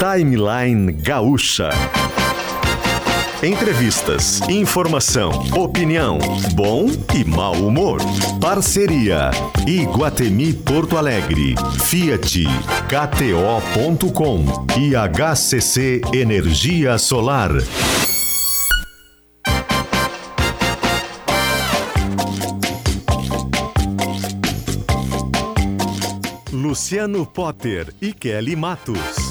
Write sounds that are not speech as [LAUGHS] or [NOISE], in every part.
Timeline Gaúcha. Entrevistas, informação, opinião, bom e mau humor. Parceria Iguatemi Porto Alegre, Fiat, KTO.com e HCC Energia Solar. Luciano Potter e Kelly Matos.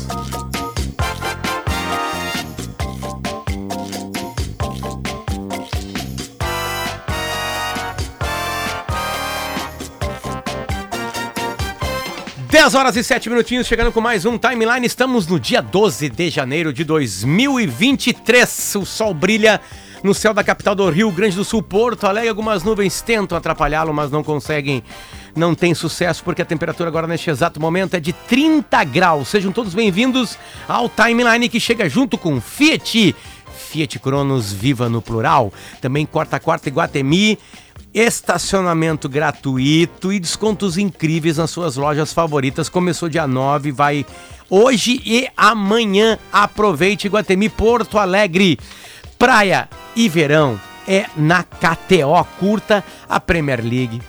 Dez horas e sete minutinhos, chegando com mais um timeline. Estamos no dia 12 de janeiro de 2023. O sol brilha no céu da capital do Rio Grande do Sul, Porto Alegre. Algumas nuvens tentam atrapalhá-lo, mas não conseguem, não tem sucesso, porque a temperatura agora neste exato momento é de 30 graus. Sejam todos bem-vindos ao timeline que chega junto com Fiat. Fiat Cronos Viva no plural. Também Quarta Quarta Iguatemi estacionamento gratuito e descontos incríveis nas suas lojas favoritas. Começou dia 9, vai hoje e amanhã. Aproveite Guatemi Porto Alegre. Praia e verão é na KTO. Curta a Premier League,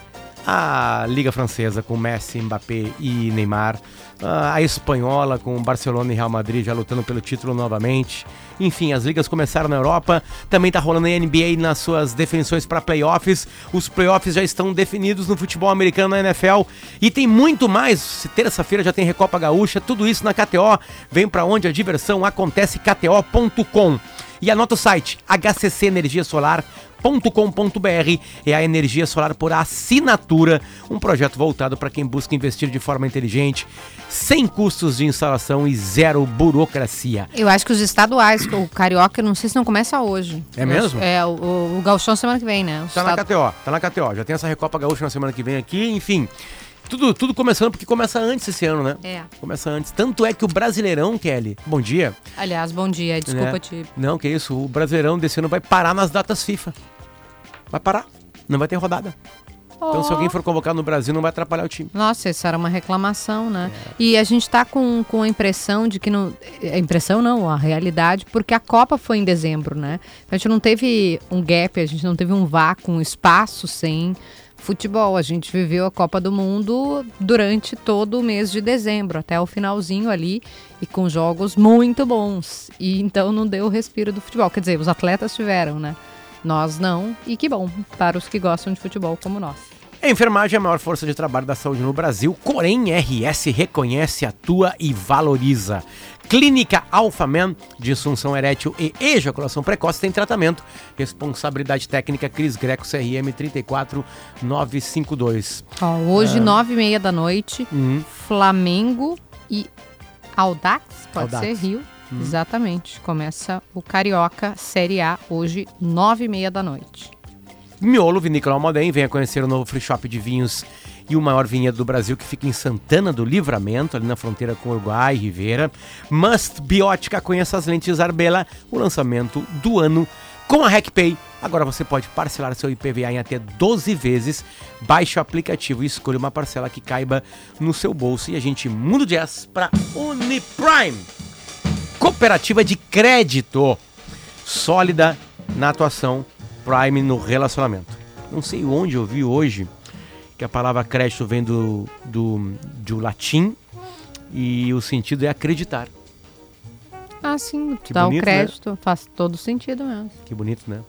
a Liga Francesa com Messi, Mbappé e Neymar, a espanhola com Barcelona e Real Madrid já lutando pelo título novamente. Enfim, as ligas começaram na Europa, também tá rolando a NBA nas suas definições para playoffs. Os playoffs já estão definidos no futebol americano na NFL e tem muito mais. Terça-feira já tem Recopa Gaúcha, tudo isso na KTO. Vem para onde a diversão acontece kto.com. E anota o site HCC Energia Solar com.br é a energia solar por assinatura, um projeto voltado para quem busca investir de forma inteligente, sem custos de instalação e zero burocracia. Eu acho que os estaduais, o Carioca, não sei se não começa hoje. É mesmo? É, o, o Gauchão semana que vem, né? O Tá na estado- KTO, tá na KTO. Já tem essa Recopa Gaúcha na semana que vem aqui, enfim. Tudo, tudo começando porque começa antes esse ano, né? É. Começa antes. Tanto é que o Brasileirão, Kelly, bom dia. Aliás, bom dia, desculpa né? te. Não, que isso, o Brasileirão desse ano vai parar nas datas FIFA. Vai parar. Não vai ter rodada. Então, se alguém for convocado no Brasil, não vai atrapalhar o time. Nossa, isso era uma reclamação, né? É. E a gente tá com, com a impressão de que não. A impressão não, a realidade, porque a Copa foi em dezembro, né? Então a gente não teve um gap, a gente não teve um vácuo, um espaço sem futebol. A gente viveu a Copa do Mundo durante todo o mês de dezembro, até o finalzinho ali, e com jogos muito bons. E então não deu o respiro do futebol. Quer dizer, os atletas tiveram, né? Nós não, e que bom, para os que gostam de futebol como nós. A enfermagem é a maior força de trabalho da saúde no Brasil, Corém RS reconhece, atua e valoriza. Clínica Alphaman, disfunção erétil e ejaculação precoce tem tratamento. Responsabilidade técnica Cris Greco CRM 34952. Ó, hoje, nove e meia da noite, Uhum. Flamengo e Audax, pode Audax. ser Rio. Exatamente. Começa o Carioca Série A hoje, nove e meia da noite. Miolo Vinícola Almaden, venha conhecer o novo free shop de vinhos e o maior vinhedo do Brasil que fica em Santana do Livramento, ali na fronteira com Uruguai e Rivera. Must Biótica, conheça as lentes Arbela, o lançamento do ano com a RecPay. Agora você pode parcelar seu IPVA em até 12 vezes. Baixe o aplicativo e escolha uma parcela que caiba no seu bolso. E a gente muda o jazz para Uniprime. Cooperativa de crédito sólida na atuação, Prime no relacionamento. Não sei onde eu vi hoje que a palavra crédito vem do, do, do latim e o sentido é acreditar. Ah, sim, Que dá bonito, o crédito, faz todo sentido mesmo. Que bonito, né?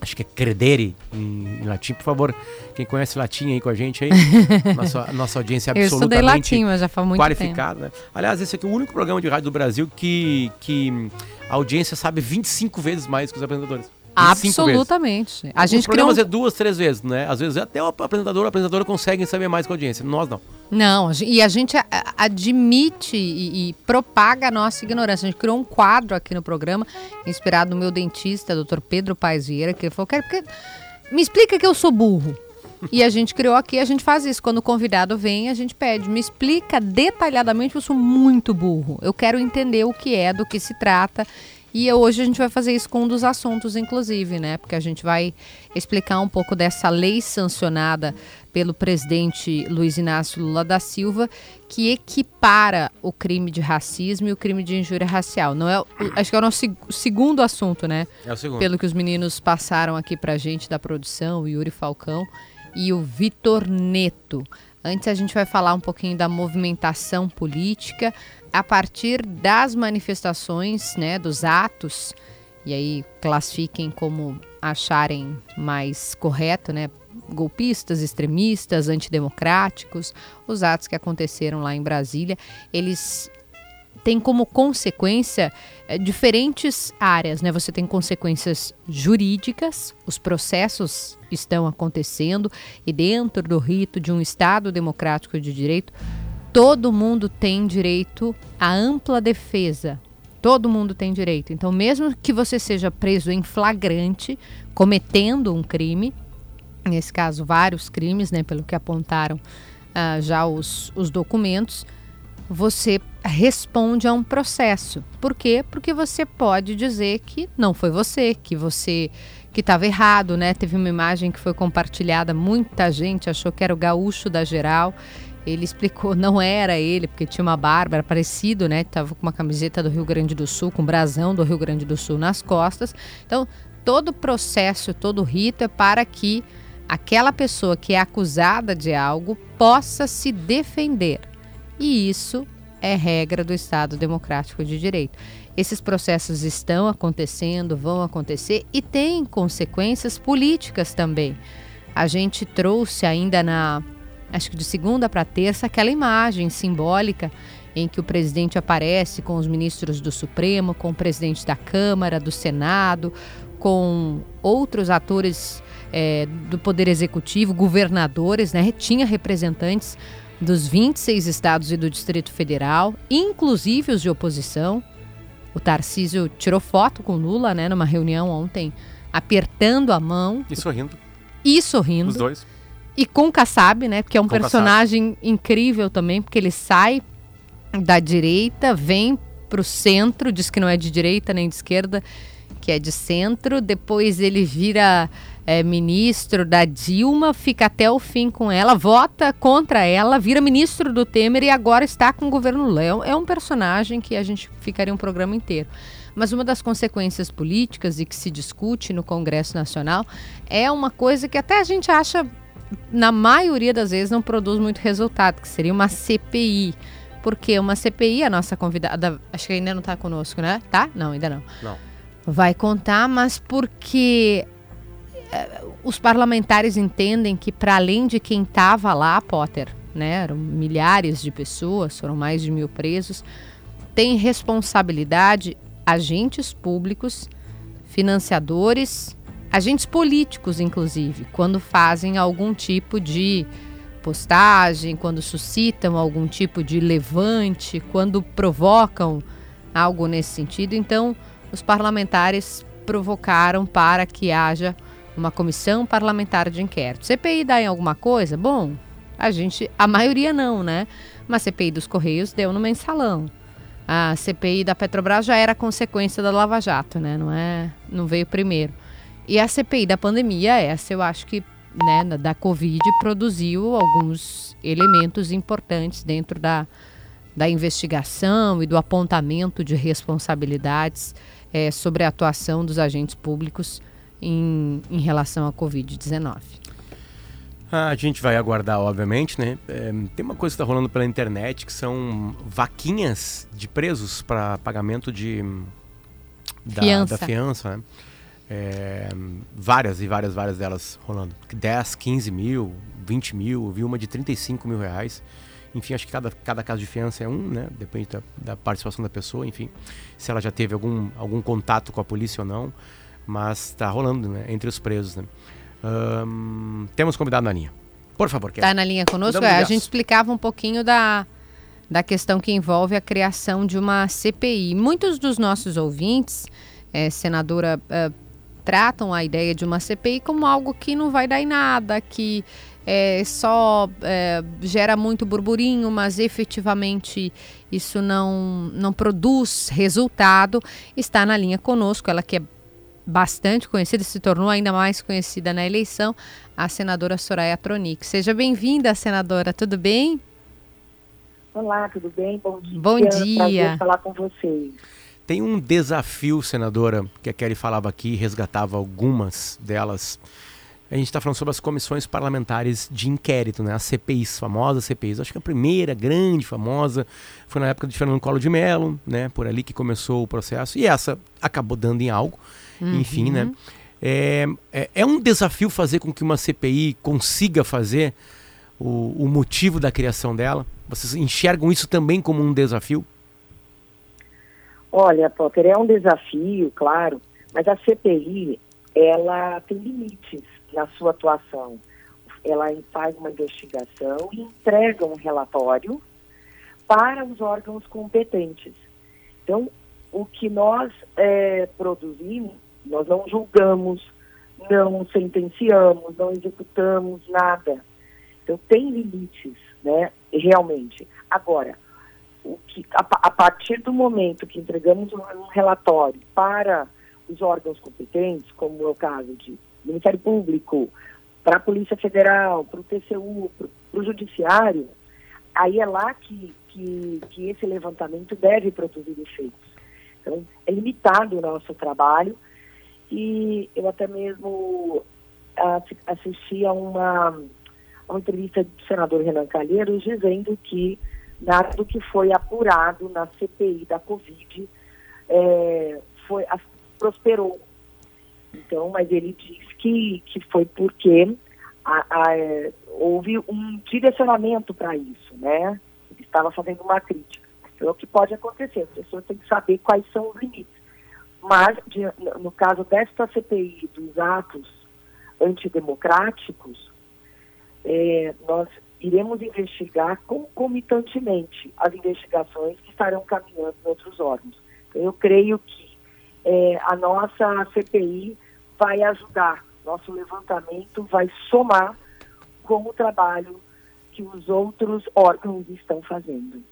Acho que é credere em, em latim. Por favor, quem conhece latim aí com a gente aí, [LAUGHS] nossa, nossa audiência Eu estudei absolutamente latim, mas já faz muito qualificada, né? Aliás, esse aqui é o único programa de rádio do Brasil que, que a audiência sabe 25 vezes mais que os apresentadores. 25 vezes. Absolutamente. A Os gente criou programas um... é duas, três vezes, né? Às vezes até o apresentador, a apresentadora conseguem saber mais que a audiência. Nós não. Não, e a gente admite e, e propaga a nossa ignorância. A gente criou um quadro aqui no programa, inspirado no meu dentista, Dr. Pedro Paes Vieira, que ele falou, quero que... me explica que eu sou burro. E a gente criou aqui, a gente faz isso. Quando o convidado vem, a gente pede, me explica detalhadamente, eu sou muito burro. Eu quero entender o que é, do que se trata. E hoje a gente vai fazer isso com um dos assuntos, inclusive, né? Porque a gente vai explicar um pouco dessa lei sancionada pelo presidente Luiz Inácio Lula da Silva, que equipara o crime de racismo e o crime de injúria racial. Não é, acho que é o nosso segundo assunto, né? É o segundo. Pelo que os meninos passaram aqui pra gente da produção, o Yuri Falcão e o Vitor Neto. Antes a gente vai falar um pouquinho da movimentação política a partir das manifestações, né, dos atos, e aí classifiquem como acharem mais correto, né, golpistas, extremistas, antidemocráticos, os atos que aconteceram lá em Brasília, eles têm como consequência é, diferentes áreas, né? Você tem consequências jurídicas, os processos estão acontecendo e dentro do rito de um Estado democrático de direito, todo mundo tem direito à ampla defesa. Todo mundo tem direito. Então, mesmo que você seja preso em flagrante, cometendo um crime, nesse caso, vários crimes, né, pelo que apontaram uh, já os, os documentos, você responde a um processo. Por quê? Porque você pode dizer que não foi você, que você que estava errado, né? Teve uma imagem que foi compartilhada, muita gente achou que era o gaúcho da geral. Ele explicou, não era ele, porque tinha uma barba, era parecido, né? Tava com uma camiseta do Rio Grande do Sul, com um brasão do Rio Grande do Sul nas costas. Então, todo o processo, todo o rito é para que aquela pessoa que é acusada de algo possa se defender. E isso é regra do Estado Democrático de Direito. Esses processos estão acontecendo, vão acontecer e têm consequências políticas também. A gente trouxe ainda na, acho que de segunda para terça, aquela imagem simbólica em que o presidente aparece com os ministros do Supremo, com o presidente da Câmara, do Senado, com outros atores é, do Poder Executivo, governadores, né? Tinha representantes dos 26 estados e do Distrito Federal, inclusive os de oposição. O Tarcísio tirou foto com Lula, né, numa reunião ontem, apertando a mão. E sorrindo. E sorrindo. Os dois. E com Kassab, né, porque é um Com personagem incrível também, porque ele sai da direita, vem pro centro, diz que não é de direita nem de esquerda, que é de centro, depois ele vira é, ministro da Dilma, fica até o fim com ela, vota contra ela, vira ministro do Temer e agora está com o governo um- É um personagem que a gente ficaria um programa inteiro. Mas uma das consequências políticas e que se discute no Congresso Nacional é uma coisa que até a gente acha, na maioria das vezes, não produz muito resultado, que seria uma CPI. Porque uma CPI, a nossa convidada, acho que ainda não está conosco, né? Tá? Não, ainda não Não. vai contar, mas porque eh, os parlamentares entendem que para além de quem estava lá, Potter, né, eram milhares de pessoas, foram mais de mil presos, tem responsabilidade agentes públicos, financiadores, agentes políticos, inclusive, quando fazem algum tipo de postagem, quando suscitam algum tipo de levante, quando provocam algo nesse sentido. Então, os parlamentares provocaram para que haja uma comissão parlamentar de inquérito. CPI dá em alguma coisa? Bom, a gente, a maioria não, né? Mas CPI dos Correios deu no mensalão. A CPI da Petrobras já era consequência da Lava Jato, né? Não é, não veio primeiro. E a CPI da pandemia, essa eu acho que, né, da- Covid produziu alguns elementos importantes dentro da, da investigação e do apontamento de responsabilidades eh, sobre a atuação dos agentes públicos em, em relação à Covid-19. A gente vai aguardar, obviamente, né? É, tem uma coisa que está rolando pela internet que são vaquinhas de presos para pagamento de da Fiança. da fiança, né? É, várias e várias, várias delas rolando. 10, 15 mil, 20 mil, eu vi uma de 35 mil reais. Enfim, acho que cada, cada caso de fiança é um, né? Depende da, da participação da pessoa, enfim. Se ela já teve algum, algum contato com a polícia ou não. Mas está rolando, né? Entre os presos, né? Temos convidado na linha. Por favor, Kelly. Está na linha conosco? É, a gente explicava um pouquinho da, da questão que envolve a criação de uma CPI. Muitos dos nossos ouvintes, eh, senadora, eh, tratam a ideia de uma CPI como algo que não vai dar em nada, que é, só é, gera muito burburinho, mas efetivamente isso não, não produz resultado, está na linha conosco, ela que é bastante conhecida, se tornou ainda mais conhecida na eleição, a senadora Soraya Tronic. Seja bem-vinda, senadora, tudo bem? Olá, tudo bem? Bom dia. Bom dia. Prazer falar com vocês. Tem um desafio, senadora, que a Kelly falava aqui, resgatava algumas delas. A gente está falando sobre as comissões parlamentares de inquérito, né? As CPIs, famosas CPIs. Acho que a primeira grande, famosa, foi na época de Fernando Collor de Mello, né? Por ali que começou o processo. E essa acabou dando em algo, uhum. enfim, né? É, é, é, um desafio fazer com que uma CPI consiga fazer o, o motivo da criação dela? Vocês enxergam isso também como um desafio? Olha, Potter, é um desafio, claro, mas a CPI, ela tem limites na sua atuação. Ela faz uma investigação e entrega um relatório para os órgãos competentes. Então, o que nós é, produzimos, nós não julgamos, não sentenciamos, não executamos nada. Então, tem limites, né, realmente. Agora, o que, a, a partir do momento que entregamos um, relatório para os órgãos competentes, como é o caso de Ministério Público, para a Polícia Federal, para o TCU, para o Judiciário, aí é lá que, que, que, esse levantamento deve produzir efeitos. Então, é limitado o nosso trabalho e eu até mesmo assisti a uma, a uma entrevista do senador Renan Calheiros dizendo que nada do que foi apurado na CPI da Covid é, foi, prosperou. Então, mas ele diz que, que foi porque a, a, é, houve um direcionamento para isso, né? Ele estava fazendo uma crítica. Então, é o que pode acontecer, as pessoas têm que saber quais são os limites. Mas, de, no caso desta CPI dos atos antidemocráticos, é, nós iremos investigar concomitantemente as investigações que estarão caminhando em outros órgãos. Eu creio que é, a nossa CPI vai ajudar, nosso levantamento vai somar com o trabalho que os outros órgãos estão fazendo.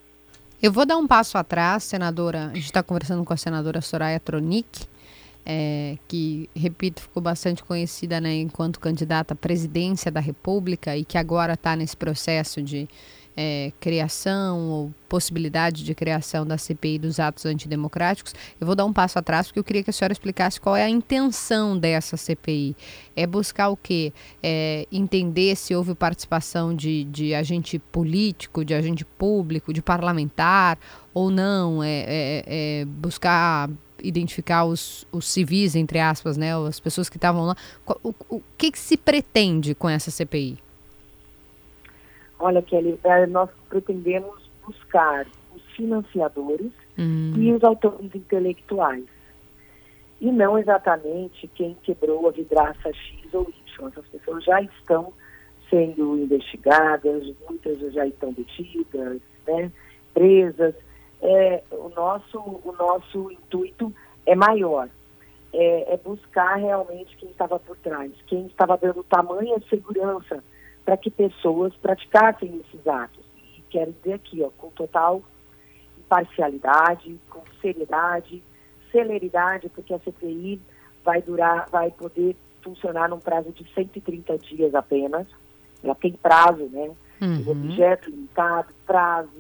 Eu vou dar um passo atrás, senadora. A gente está conversando com a senadora Soraya Tronic é, que, repito, ficou bastante conhecida né, enquanto candidata à presidência da República e que agora está nesse processo de é, criação ou possibilidade de criação da CPI dos atos antidemocráticos. Eu vou dar um passo atrás porque eu queria que a senhora explicasse qual é a intenção dessa CPI. É buscar o quê? É entender se houve participação de, de agente político, de agente público, de parlamentar ou não? É, é, é buscar identificar os, os civis, entre aspas, né, as pessoas que estavam lá. O, o que, que, se pretende com essa CPI? Olha, Kelly, é, nós pretendemos buscar os financiadores hum. e os autores intelectuais. E não exatamente quem quebrou a vidraça X ou Y. Essas pessoas já estão sendo investigadas, muitas já estão detidas, né, presas é, o, nosso, o nosso intuito é maior. É, é, buscar realmente quem estava por trás, quem estava dando tamanha segurança para que pessoas praticassem esses atos. E quero dizer aqui, ó, com total imparcialidade, com seriedade, celeridade, porque a CPI vai durar, vai poder funcionar num prazo de 130 dias apenas. Ela tem prazo, né? Uhum. Objeto limitado, prazo.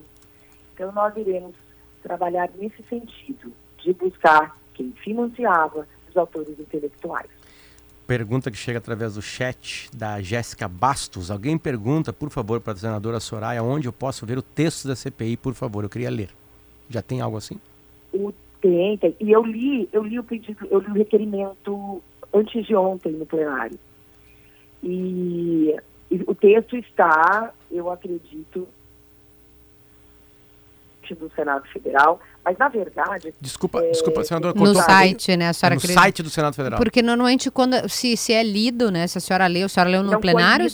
Então nós iremos trabalhar nesse sentido, de buscar quem financiava os autores intelectuais. Pergunta que chega através do chat da Jéssica Bastos. Alguém pergunta, por favor, para a senadora Soraya, onde eu posso ver o texto da CPI, por favor, eu queria ler. Já tem algo assim? O, tem, tem. E eu li, eu li o pedido, eu li o requerimento antes de ontem no plenário. E, e o texto está, eu acredito, do Senado Federal, mas na verdade. Desculpa, é, desculpa, senadora. No site, né, a senhora No acredita? site do Senado Federal. Porque normalmente, quando se, se é lido, né? Se a senhora leu, a senhora leu no não plenário?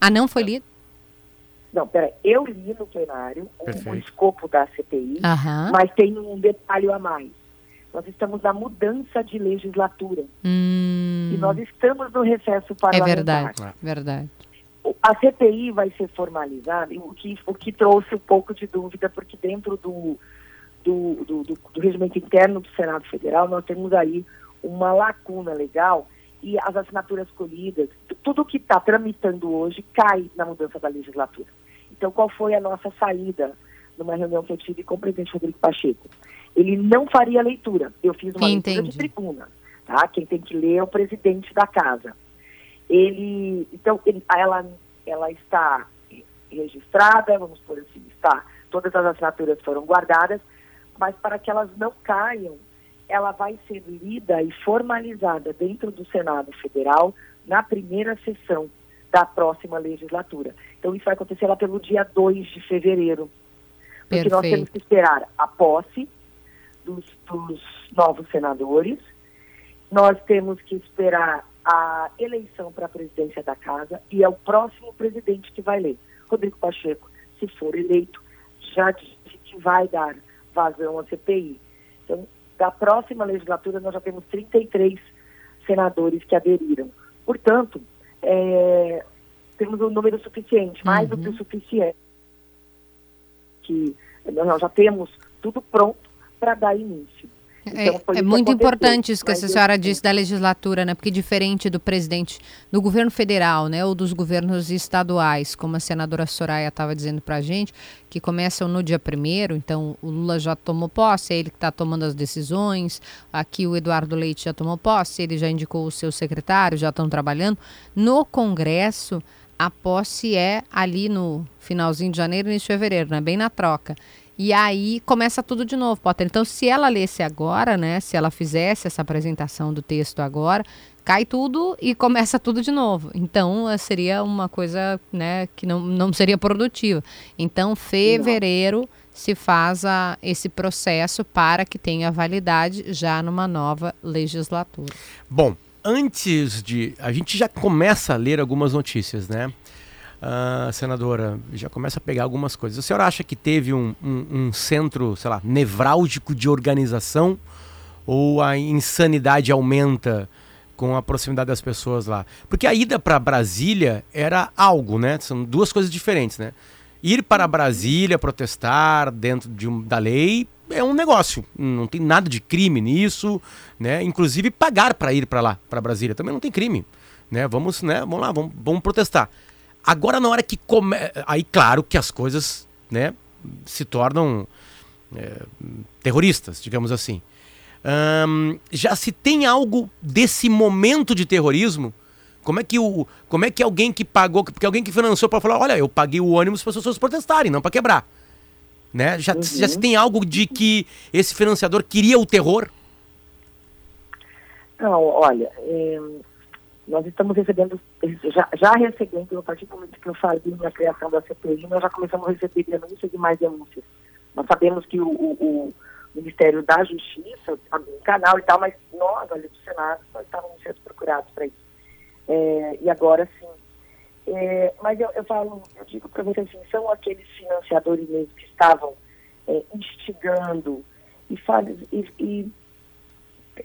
Ah, não foi lido? Não, peraí, eu li no plenário o, o, escopo da CPI, mas tem um detalhe a mais. Nós estamos na mudança de legislatura. Hum. E nós estamos no recesso parlamentar. É verdade, é. verdade. A CPI vai ser formalizada, o que, o que trouxe um pouco de dúvida, porque dentro do, do, do, do, do regimento interno do Senado Federal, nós temos aí uma lacuna legal e as assinaturas colhidas, tudo que está tramitando hoje cai na mudança da legislatura. Então, qual foi a nossa saída numa reunião que eu tive com o presidente Rodrigo Pacheco? Ele não faria leitura. Eu fiz uma Entendi. leitura de tribuna. Tá? Quem tem que ler é o presidente da casa. Ele, então, ele, ela, ela está registrada, vamos por assim, está, todas as assinaturas foram guardadas, mas para que elas não caiam, ela vai ser lida e formalizada dentro do Senado Federal na primeira sessão da próxima legislatura. Então, isso vai acontecer lá pelo dia 2 de fevereiro. Porque nós temos Perfeito. que esperar a posse dos, dos novos senadores, nós temos que esperar a eleição para a presidência da casa e é o próximo presidente que vai ler. Rodrigo Pacheco, se for eleito, já disse que vai dar vazão à CPI. Então, da próxima legislatura, nós já temos 33 senadores que aderiram. Portanto, é, temos um número suficiente, mais do que o suficiente, que nós já temos tudo pronto para dar início. Então, É, é muito importante isso que Mas a eu- senhora disse da legislatura, né? Porque diferente do presidente do governo federal, né? Ou dos governos estaduais, como a senadora Soraya estava dizendo para a gente, que começam no dia primeiro, então o Lula já tomou posse, é ele que está tomando as decisões, aqui o Eduardo Leite já tomou posse, ele já indicou os seus secretários, já estão trabalhando. No Congresso, a posse é ali no finalzinho de janeiro, início de fevereiro, né? Bem na troca. E aí começa tudo de novo, Potter. Então, se ela lesse agora, né? Se ela fizesse essa apresentação do texto agora, cai tudo e começa tudo de novo. Então, eh, seria uma coisa, né, que não, não seria produtiva. Então, fevereiro se faz a, esse processo para que tenha validade já numa nova legislatura. Bom, antes de. A gente já começa a ler algumas notícias, né? Ah, senadora, já começa a pegar algumas coisas. A senhora acha que teve um, um- um centro, sei lá, nevrálgico de organização? Ou a insanidade aumenta com a proximidade das pessoas lá? Porque a ida para Brasília era algo, né? São duas coisas diferentes, né? Ir para Brasília protestar dentro de um- da lei é um negócio. Não tem nada de crime nisso, né? Inclusive pagar para ir para lá, para Brasília, também não tem crime, né? Vamos, né? Vamos lá, vamos, vamos protestar. Agora na hora que come... aí claro que as coisas, né, se tornam é, terroristas, digamos assim. Já se tem algo desse momento de terrorismo? Como é que o, como é que alguém que pagou, porque alguém que financiou para falar, olha, eu paguei o ônibus para as pessoas protestarem, não para quebrar, né? Já, já se tem algo de que esse financiador queria o terror? Não, olha, é, nós estamos recebendo, já, já recebendo, a partir do momento que eu falei na criação da CPI, nós já começamos a receber denúncias e mais denúncias. Nós sabemos que o, o- o Ministério da Justiça abriu um canal e tal, mas nós, ali do Senado, nós estávamos sendo procurados para isso. É, e agora sim. É, mas eu, eu falo, eu digo para você assim, são aqueles financiadores mesmo que estavam é, instigando e, faz, e, e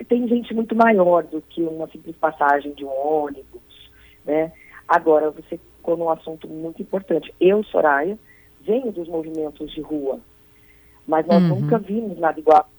tem gente muito maior do que uma simples passagem de um ônibus, né? Agora, você ficou num assunto muito importante. Eu, Soraya, venho dos movimentos de rua, mas nós Uhum. nunca vimos nada igual.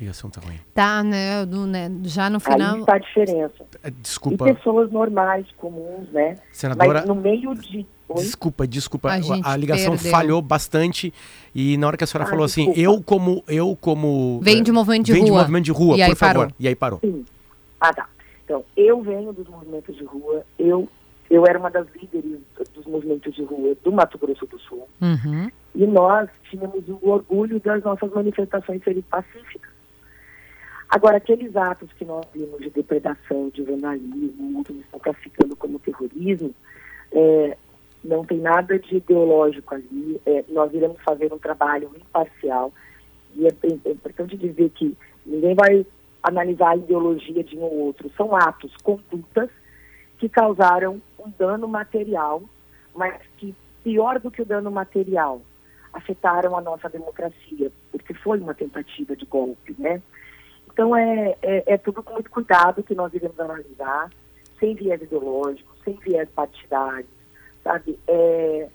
Ligação tá ruim. Tá, né, no- né, já no Aí final... está a diferença. É, E Desculpa, pessoas normais, comuns, né? senadora. Mas no meio de... Oi? Desculpa, desculpa. A A, ligação perdeu. falhou bastante e na hora que a senhora Ah, falou assim, desculpa. eu como eu como Vem eh, de movimento de vem de rua. movimento de rua, E aí por favor. parou. E aí parou. Sim. Ah, tá. Então, eu venho dos movimentos de rua, eu, eu era uma das líderes dos movimentos de rua do Mato Grosso do Sul. Uhum. E nós tínhamos o orgulho das nossas manifestações serem pacíficas. Agora, aqueles atos que nós vimos de depredação, de vandalismo, outros estão classificando como terrorismo, é, não tem nada de ideológico ali. É, nós iremos fazer um trabalho imparcial. E é- é importante dizer que ninguém vai analisar a ideologia de um ou outro. São atos, condutas que causaram um dano material, mas que, pior do que o dano material, afetaram a nossa democracia, porque foi uma tentativa de golpe, né? Então é, é, é tudo com muito cuidado que nós iremos analisar. sem viés ideológico, sem viés partidário, sabe? É,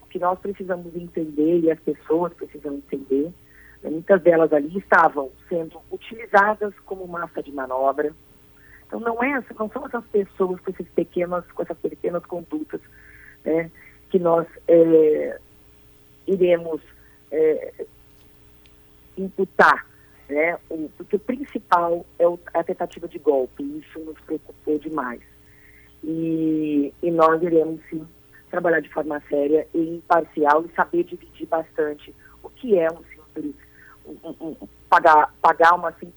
o que nós precisamos entender e as pessoas precisam entender, né, muitas delas ali estavam sendo utilizadas como massa de manobra. Então não é, não são essas pessoas com essas pequenas, com essas pequenas condutas, né, que nós é, iremos é, imputar, né? O, porque o principal é o, a tentativa de golpe, isso nos preocupou demais. E, e nós iremos sim trabalhar de forma séria e imparcial e saber dividir bastante o que é um simples um, um, um, pagar pagar uma simples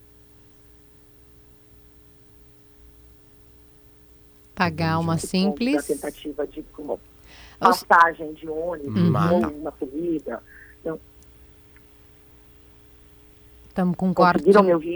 pagar uma simples tentativa de como, passagem de ônibus uhum. ou uma corrida então, Estamos com corte.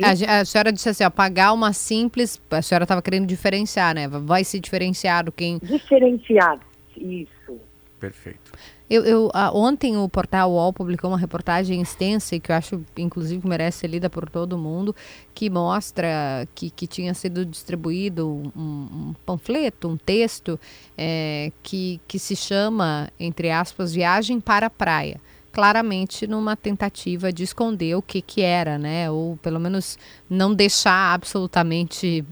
A, a, senhora disse assim, ó, pagar uma simples. A senhora estava querendo diferenciar, né? Vai se diferenciar do quem. Diferenciado, isso. Perfeito. Eu, eu ontem o portal UOL publicou uma reportagem extensa e que eu acho, inclusive, merece ser lida por todo mundo, que mostra que, que tinha sido distribuído um, um panfleto, um texto é, que, que se chama, entre aspas, Viagem para a Praia claramente numa tentativa de esconder o que, que era, né? Ou pelo menos não deixar absolutamente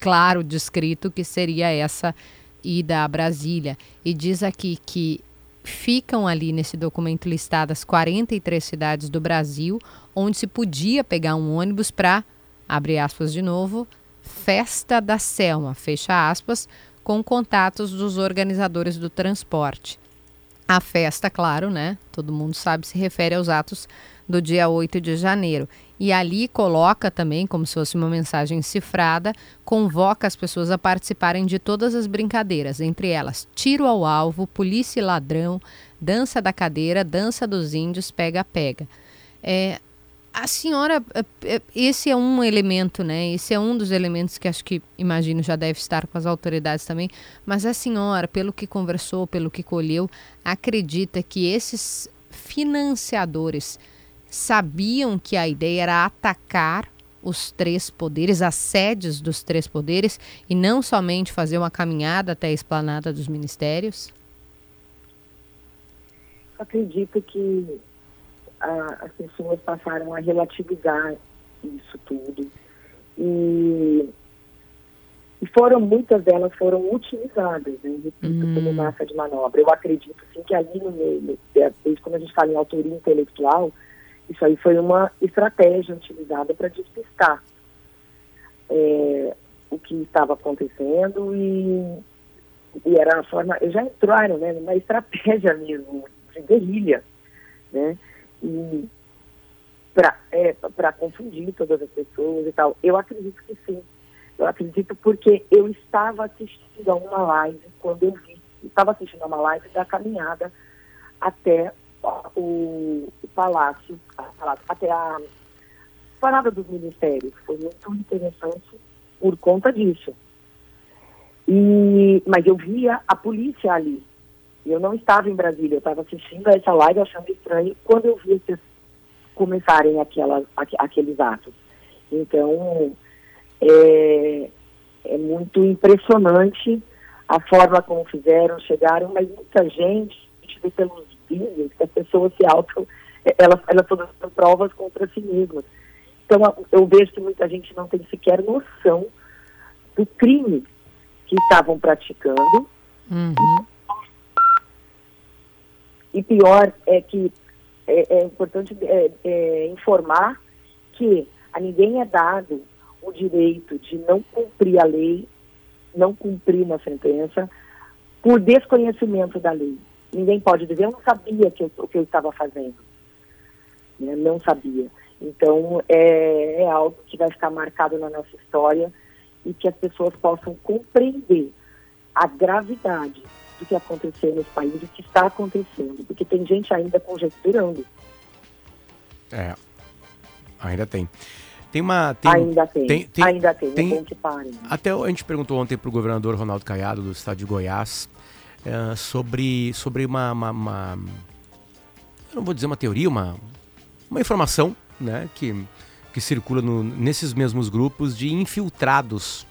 claro, descrito que seria essa ida a Brasília. E diz aqui que ficam ali nesse documento listadas 43 cidades do Brasil onde se podia pegar um ônibus para, abre aspas de novo, Festa da Selma, fecha aspas, com contatos dos organizadores do transporte. A festa, claro, né? Todo mundo sabe, se refere aos atos do dia 8 de janeiro. E ali coloca também, como se fosse uma mensagem cifrada, convoca as pessoas a participarem de todas as brincadeiras, entre elas tiro ao alvo, polícia e ladrão, dança da cadeira, dança dos índios, pega-pega. É, a senhora, é, é, esse é um elemento, né? Esse é um dos elementos que acho que, imagino, já deve estar com as autoridades também. Mas a senhora, pelo que conversou, pelo que colheu, acredita que esses financiadores sabiam que a ideia era atacar os três poderes, as sedes dos três poderes, e não somente fazer uma caminhada até a esplanada dos ministérios? Acredito que a, as pessoas passaram a relativizar isso tudo. E, e foram, muitas delas foram utilizadas, né, repito, hum. como massa de manobra. Eu acredito, sim, que ali no meio, desde quando a gente fala em autoria intelectual, isso aí foi uma estratégia utilizada para despistar é, o que estava acontecendo e, e era a forma, já entraram né, numa estratégia mesmo de guerrilha, né? Para é, confundir todas as pessoas e tal. Eu acredito que sim. Eu acredito porque eu estava assistindo a uma live quando eu vi, estava assistindo a uma live da caminhada até o, o palácio, até a parada dos ministérios. Foi muito interessante por conta disso. E, mas eu via a polícia ali. Eu não estava em Brasília, eu estava assistindo a essa live achando estranho quando eu vi esses começarem aquelas, aqu, aqueles atos. Então, é, é muito impressionante a forma como fizeram, chegaram, mas muita gente, a gente vê pelos vídeos que as pessoas se auto, elas, elas todas são provas contra si mesmas. Então, eu vejo que muita gente não tem sequer noção do crime que estavam praticando. Uhum. E pior é que é, é importante é, é, informar que a ninguém é dado o direito de não cumprir a lei, não cumprir uma sentença, por desconhecimento da lei. Ninguém pode dizer, eu não sabia que eu, o que eu estava fazendo. Né? Não sabia. Então, é, é algo que vai ficar marcado na nossa história e que as pessoas possam compreender a gravidade do que aconteceu nesse país, do que está acontecendo, porque tem gente ainda conjecturando. É, ainda tem. Tem uma. Tem, ainda tem, tem, tem ainda tem, tem é que parem. Até a gente perguntou ontem para o governador Ronaldo Caiado, do estado de Goiás, é, sobre, sobre uma, uma, uma, Eu não vou dizer uma teoria, uma, uma informação né, que, que circula no, nesses mesmos grupos de infiltrados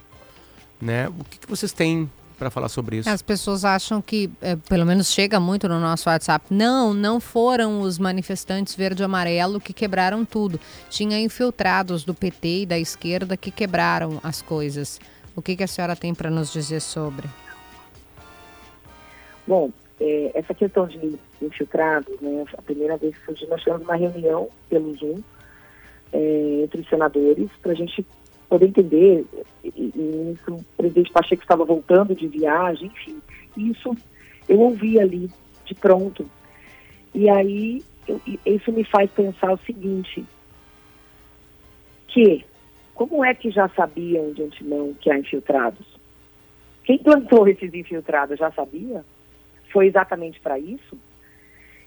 né? O que, que vocês têm para falar sobre isso? As pessoas acham que, é, pelo menos chega muito no nosso WhatsApp, não, não foram os manifestantes verde e amarelo que quebraram tudo. Tinha infiltrados do PT e da esquerda que quebraram as coisas. O que, que a senhora tem para nos dizer sobre? Bom, é, essa questão de infiltrados, né, a primeira vez que surgiu, nós tivemos uma reunião pelo Zoom é, entre os senadores para a gente poder entender, e, e isso, o presidente Pacheco estava voltando de viagem, enfim, isso eu ouvi ali de pronto. E aí, eu, isso me faz pensar o seguinte, que como é que já sabiam de antemão que há infiltrados? Quem plantou esses infiltrados já sabia? Foi exatamente para isso?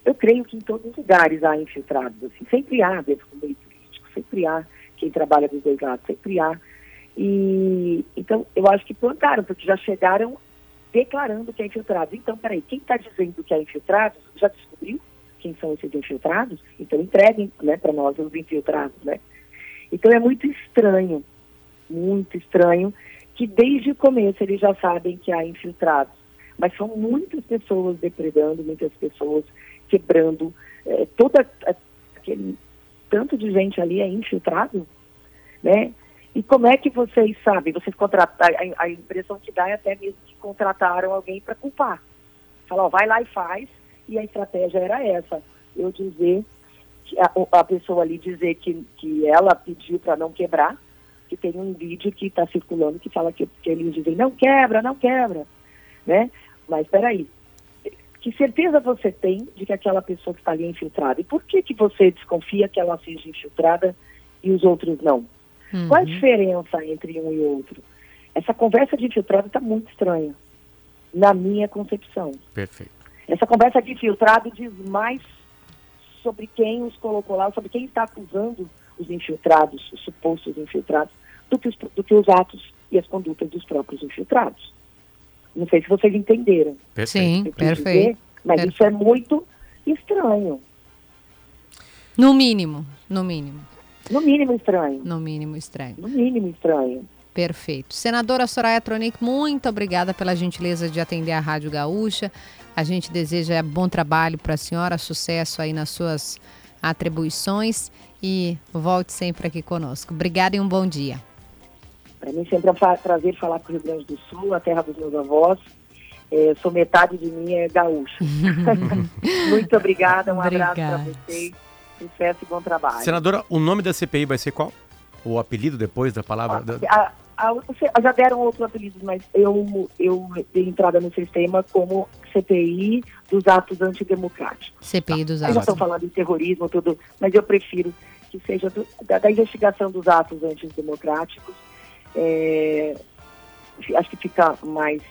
Eu creio que em todos os lugares há infiltrados, assim, sempre há dentro do meio político, sempre há quem trabalha dos dois lados, sempre há. E, então, eu acho que plantaram, porque já chegaram declarando que é infiltrado. Então, peraí, quem está dizendo que é infiltrado já descobriu quem são esses infiltrados? Então, entreguem né, para nós os infiltrados, né? Então, é muito estranho, muito estranho, que desde o começo eles já sabem que há infiltrados. Mas são muitas pessoas depredando, muitas pessoas quebrando, é, toda aquele tanto de gente ali é infiltrado, né? E como é que vocês sabem? Vocês contrataram, a, impressão que dá é até mesmo que contrataram alguém para culpar. Falar, vai lá e faz, e a estratégia era essa. Eu dizer, a, a pessoa ali dizer que, que ela pediu para não quebrar, que tem um vídeo que está circulando que fala que, que eles dizem, não quebra, não quebra, né? Mas espera aí, que certeza você tem de que aquela pessoa que está ali é infiltrada? E por que, que você desconfia que ela seja infiltrada e os outros não? Uhum. Qual a diferença entre um e outro? Essa conversa de infiltrado está muito estranha, na minha concepção. Perfeito. Essa conversa de infiltrado diz mais sobre quem os colocou lá, sobre quem está acusando os infiltrados, os supostos infiltrados, do que os, do que os atos e as condutas dos próprios infiltrados. Não sei se vocês entenderam. Perfeito. Sim, perfeito. Dizer, mas perfeito. isso é muito estranho. No mínimo, no mínimo. No mínimo estranho. No mínimo estranho. No mínimo estranho. Perfeito. Senadora Soraya Tronic, muito obrigada pela gentileza de atender a Rádio Gaúcha. A gente deseja bom trabalho para a senhora, sucesso aí nas suas atribuições e volte sempre aqui conosco. Obrigada e um bom dia. Para mim sempre é um prazer falar com o Rio Grande do Sul, a terra dos meus avós. É, sou metade de mim é gaúcha. [LAUGHS] muito obrigada, um obrigada. abraço para vocês. Sucesso e bom trabalho. Senadora, o nome da CPI vai ser qual? O apelido depois da palavra? A, a, a, já deram outros apelidos, mas eu, eu dei entrada no sistema como CPI dos atos antidemocráticos. CPI dos atos. Já estão falando em terrorismo, tudo, mas eu prefiro que seja do, da, da, investigação dos atos antidemocráticos. É, acho que fica mais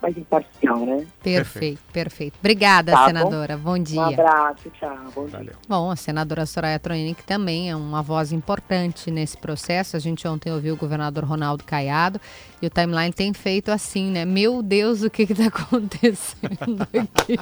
mais imparcial, né? Perfeito, perfeito. Obrigada, tá, senadora. Bom? bom? dia. Um abraço, tchau. Bom Valeu. dia. Bom, a senadora Soraya Tronic também é uma voz importante nesse processo. A gente ontem ouviu o governador Ronaldo Caiado e o timeline tem feito assim, né? Meu Deus, o que está [LAUGHS] acontecendo aqui?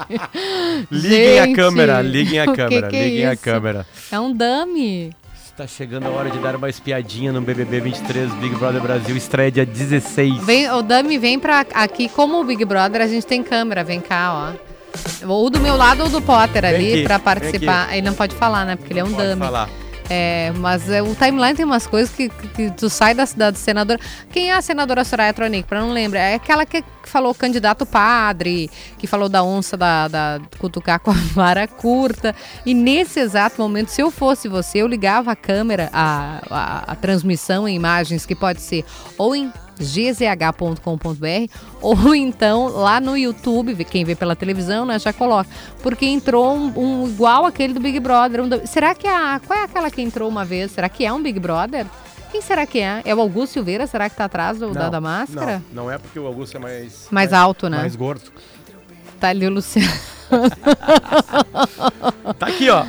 liguem gente, a câmera, liguem a câmera, que que é liguem é a câmera. É um dummy. Tá chegando a hora de dar uma espiadinha no BBB 23 Big Brother Brasil, estreia dia 16. Vem, o Dami vem pra aqui, como o Big Brother, a gente tem câmera, vem cá, ó. Ou do meu lado ou do Potter ali para participar. Ele não pode falar, né? Porque ele é um Dami. falar. É, mas é, o timeline tem umas coisas que, que, que tu sai da cidade senadora. Quem é a senadora Soraya Tronic? Pra não lembrar. É aquela que falou candidato padre, que falou da onça da, da cutucar com a [LAUGHS] vara curta. E nesse exato momento, se eu fosse você, eu ligava a câmera, a, a, a transmissão em imagens, que pode ser ou em gzh.com.br ou [LAUGHS] então lá no YouTube, quem vê pela televisão, né, já coloca. Porque entrou um, um igual aquele do Big Brother. Um do, será que a. Qual é aquela que entrou uma vez? Será que é um Big Brother? Quem será que é? É o Augusto Silveira? Será que tá atrás do, não, da, da, máscara? Não, não é porque o Augusto é mais. Mais, mais alto, né? Mais gordo. Tá ali o Luciano. [LAUGHS] tá aqui, ó.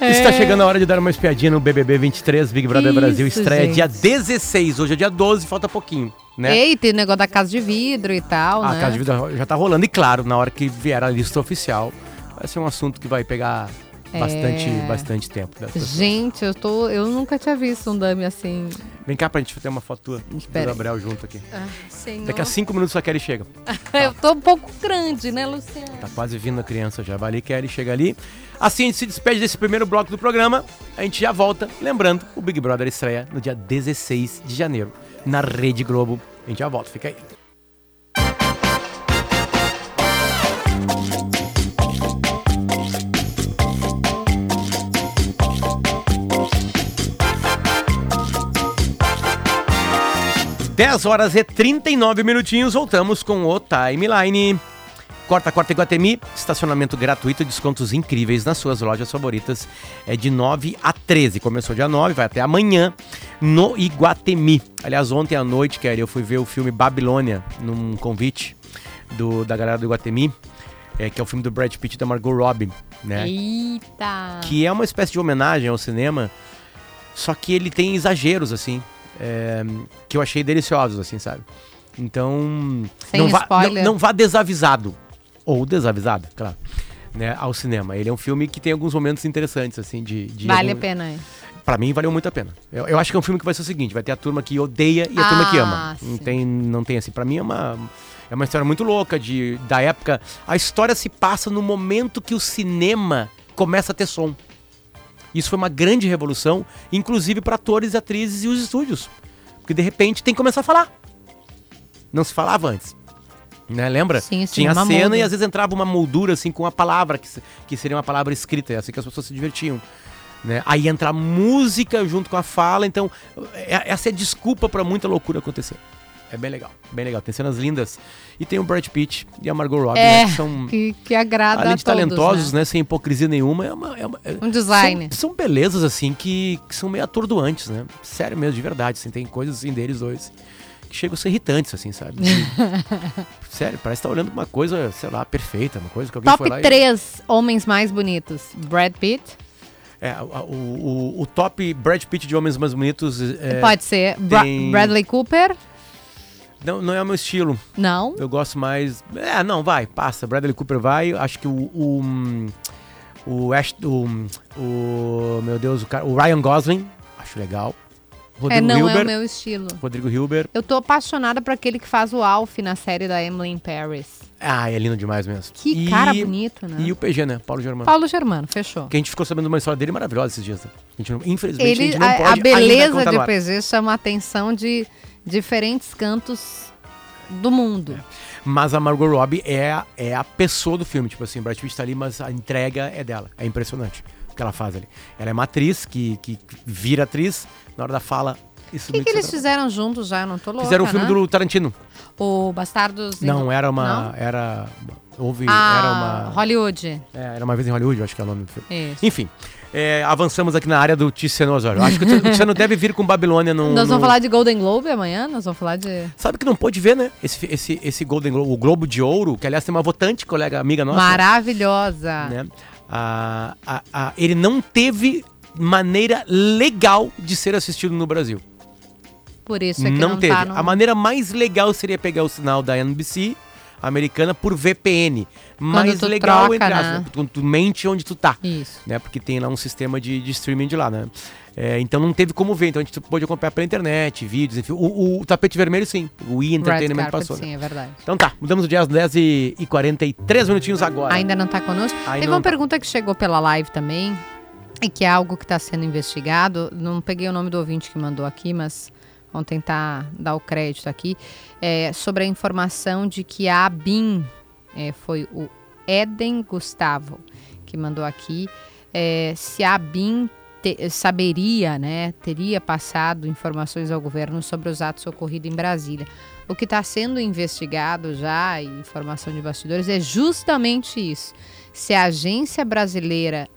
É. Está chegando a hora de dar uma espiadinha no BBB 23 Big Brother Isso, Brasil. Estreia gente. dia 16. Hoje é dia 12, falta pouquinho. Né? Ei, tem o negócio da casa de vidro e tal, a né? casa de vidro já tá rolando. E claro, na hora que vier a lista oficial, vai ser um assunto que vai pegar bastante, É. bastante tempo. das pessoas. Gente, eu tô. Eu nunca tinha visto um dummy assim. Vem cá pra gente ter uma foto tua do Espera aí. Gabriel junto aqui. Ai, senhor. Daqui a cinco minutos a Kelly chega. [LAUGHS] Eu tô um pouco grande, né, Luciano? Tá quase vindo a criança já. Vai ali, Kelly, chega ali. Assim a gente se despede desse primeiro bloco do programa. A gente já volta. Lembrando, o Big Brother estreia no dia 16 de janeiro, na Rede Globo. A gente já volta, fica aí. Dez horas e 39 minutinhos, voltamos com o Timeline. Corta, corta Iguatemi, estacionamento gratuito, descontos incríveis nas suas lojas favoritas. É de 9 a 13. Começou dia 9, vai até amanhã no Iguatemi. Aliás, ontem à noite, Kelly, eu fui ver o filme Babilônia num convite do, da galera do Iguatemi, é, que é o filme do Brad Pitt e da Margot Robbie, né? Eita! que é uma espécie de homenagem ao cinema, só que ele tem exageros, assim, é, que eu achei deliciosos, assim, sabe? Então, Sem não, vá, spoiler. não, não vá desavisado, ou desavisado, claro, né, ao cinema. Ele é um filme que tem alguns momentos interessantes, assim, de... de Vale a algum- pena. é. Pra mim, valeu muito a pena. Eu, eu acho que é um filme que vai ser o seguinte, vai ter a turma que odeia e a turma que ama. Ah, Não sim. tem, não tem, assim, pra mim é uma... É uma história muito louca de, da época. A história se passa no momento que o cinema começa a ter som. Isso foi uma grande revolução, inclusive para atores, atrizes e os estúdios. Porque de repente tem que começar a falar. Não se falava antes. Né? Lembra? Sim, sim, Tinha a uma cena molda. e às vezes entrava uma moldura assim com a palavra, que, que seria uma palavra escrita, é assim que as pessoas se divertiam. Né? Aí entra a música junto com a fala, então é- essa é a desculpa para muita loucura acontecer. É bem legal, bem legal. Tem cenas lindas. E tem o Brad Pitt e a Margot Robbie, É, né, que são que, que agrada além de todos, talentosos, né? né? Sem hipocrisia nenhuma, é uma. é uma- é- Um design. São, são belezas, assim, que, que são meio atordoantes, né? Sério mesmo, de verdade. Assim, tem coisas assim deles dois que chegam a ser irritantes, assim, sabe? [LAUGHS] De- Sério, parece que tá olhando uma coisa, sei lá, perfeita, uma coisa que alguém foi lá Top e- 3 homens mais bonitos. Brad Pitt. É, o, o, o- top Brad Pitt de homens mais bonitos é, Pode ser. Bra- tem- Bradley Cooper. não, não é o meu estilo. Não. Eu gosto mais. É, não, vai, passa. Bradley Cooper vai. Acho que o. O, o, Ash, o, o meu Deus, o, cara, o Ryan Gosling, acho legal. É, Rodrigo não é o meu estilo. Rodrigo Hilbert. Eu tô apaixonada por aquele que faz o Alf na série da Emily in Paris. Ah, é lindo demais mesmo. Que E- cara bonito, né? E o PG, né? Paulo Germano. Paulo Germano, fechou. Que a gente ficou sabendo uma história dele maravilhosa esses dias. né? A gente não- infelizmente, a Ele, gente não a, pode a beleza de. PG chama a atenção de diferentes cantos do mundo. Mas a Margot Robbie é, a- é a pessoa do filme. Tipo assim, o Brad Pitt tá ali, mas a entrega é dela. É impressionante que ela faz ali. Ela é uma atriz que, que vira atriz. Na hora da fala, isso O que, que eles fizeram juntos já? Eu não tô louca, Fizeram o filme né? do Tarantino. O Bastardos... Não, era uma. Não? Era. Houve. Ah, era uma. Hollywood. É, era uma vez em Hollywood, acho que é o nome do filme. Isso. Enfim, é, avançamos aqui na área do Tiziano Osório. Acho que o Tiziano deve vir com Babilônia no. Nós no- vamos falar de Golden Globe amanhã? Nós vamos falar de... Sabe que não pôde ver, né? Esse, esse, esse Golden Globe, o Globo de Ouro, que aliás tem uma votante, colega amiga nossa. Maravilhosa. né? A, a, a- ele não teve maneira legal de ser assistido no Brasil. Por isso é que não, não, teve. tá no... A maneira mais legal seria pegar o sinal da NBC americana por VPN. Mais legal, troca, entre aspas, né? né? Quando tu mente onde tu tá. Isso. Né? Porque tem lá um sistema de, de streaming de lá, né? É, então não teve como ver, então a gente pôde acompanhar pela internet, vídeos, enfim. O, o tapete vermelho, sim. O E Red Entertainment Carpet, passou. né? sim, é verdade. Então tá, mudamos o dia às 10 e, e 43 minutinhos agora. Ainda não tá conosco? Ainda Teve uma tá. pergunta que chegou pela live também, e que é algo que está sendo investigado. Não peguei o nome do ouvinte que mandou aqui, mas vamos tentar dar o crédito aqui. É, sobre a informação de que a ABIN, é, foi o Eden Gustavo que mandou aqui, é, se a ABIN te- saberia, né, teria passado informações ao governo sobre os atos ocorridos em Brasília. O que está sendo investigado já, informação de bastidores, é justamente isso. Se a agência brasileira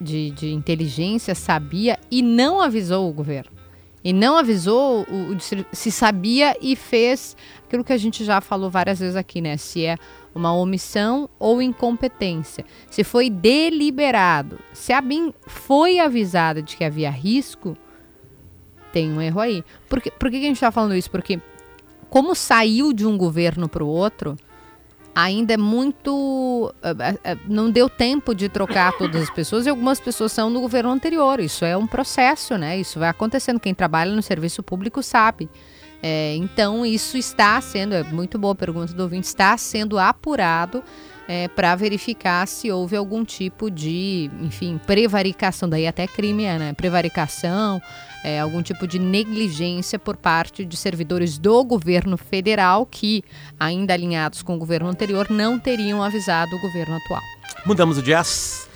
de, de inteligência sabia e não avisou o governo. E não avisou o, o se sabia e fez aquilo que a gente já falou várias vezes aqui, né? Se é uma omissão ou incompetência. Se foi deliberado. Se a BIM foi avisada de que havia risco, tem um erro aí. Por que, por que a gente está falando isso? Porque como saiu de um governo para o outro, ainda é muito. Uh, uh, não deu tempo de trocar todas as pessoas e algumas pessoas são do governo anterior. Isso é um processo, né? Isso vai acontecendo. Quem trabalha no serviço público sabe. É, então, isso está sendo, é muito boa a pergunta do ouvinte, está sendo apurado é, para verificar se houve algum tipo de, enfim, prevaricação, daí até crime é, né? Prevaricação, é, algum tipo de negligência por parte de servidores do governo federal que, ainda alinhados com o governo anterior, não teriam avisado o governo atual. Mudamos o jazz.